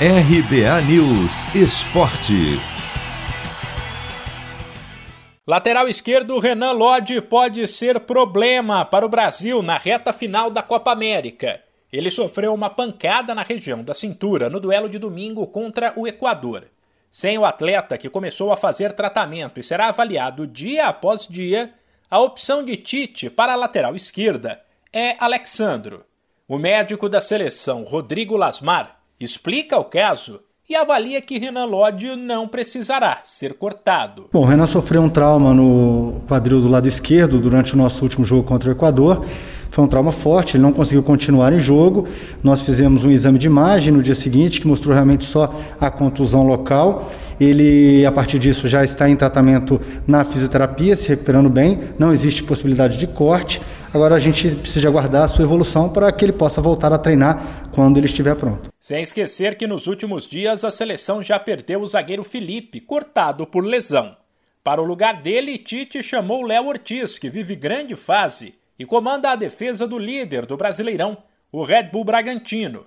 RBA News Esporte. Lateral esquerdo Renan Lodge pode ser problema para o Brasil na reta final da Copa América. Ele sofreu uma pancada na região da cintura no duelo de domingo contra o Equador. Sem o atleta que começou a fazer tratamento e será avaliado dia após dia, a opção de Tite para a lateral esquerda é Alexandro. O médico da seleção, Rodrigo Lasmar, explica o caso e avalia que Renan Lodge não precisará ser cortado. Bom, o Renan sofreu um trauma no quadril do lado esquerdo durante o nosso último jogo contra o Equador. Foi um trauma forte, ele não conseguiu continuar em jogo. Nós fizemos um exame de imagem no dia seguinte que mostrou realmente só a contusão local. Ele, a partir disso, já está em tratamento na fisioterapia, se recuperando bem. Não existe possibilidade de corte. Agora a gente precisa aguardar a sua evolução para que ele possa voltar a treinar quando ele estiver pronto. Sem esquecer que nos últimos dias a seleção já perdeu o zagueiro Felipe, cortado por lesão. Para o lugar dele, Tite chamou Léo Ortiz, que vive grande fase e comanda a defesa do líder do Brasileirão, o Red Bull Bragantino.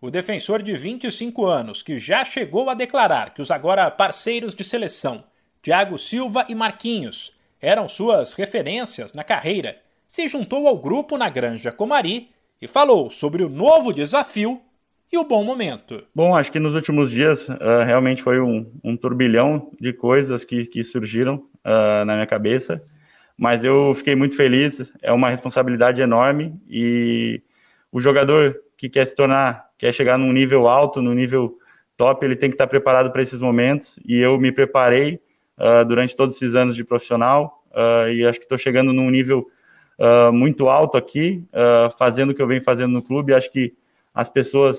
O defensor de 25 anos, que já chegou a declarar que os agora parceiros de seleção, Thiago Silva e Marquinhos, eram suas referências na carreira, se juntou ao grupo na Granja Comari e falou sobre o novo desafio e o bom momento. Bom, acho que nos últimos dias uh, realmente foi um, um, turbilhão de coisas que, que surgiram uh, na minha cabeça, mas eu fiquei muito feliz, é uma responsabilidade enorme e o jogador que quer se tornar quer chegar num nível alto, num nível top, ele tem que estar preparado para esses momentos. E eu me preparei uh, durante todos esses anos de profissional e acho que estou chegando num nível uh, muito alto aqui, fazendo o que eu venho fazendo no clube. Acho que as pessoas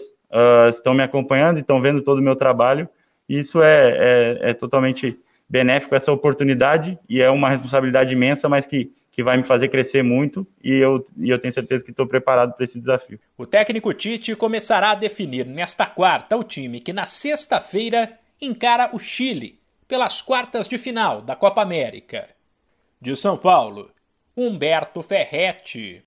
estão me acompanhando e estão vendo todo o meu trabalho. Isso é, é, é totalmente benéfico, essa oportunidade, e é uma responsabilidade imensa, mas que que vai me fazer crescer muito e eu, e eu tenho certeza que estou preparado para esse desafio. O técnico Tite começará a definir nesta quarta o time que na sexta-feira encara o Chile pelas quartas de final da Copa América. De São Paulo, Humberto Ferretti.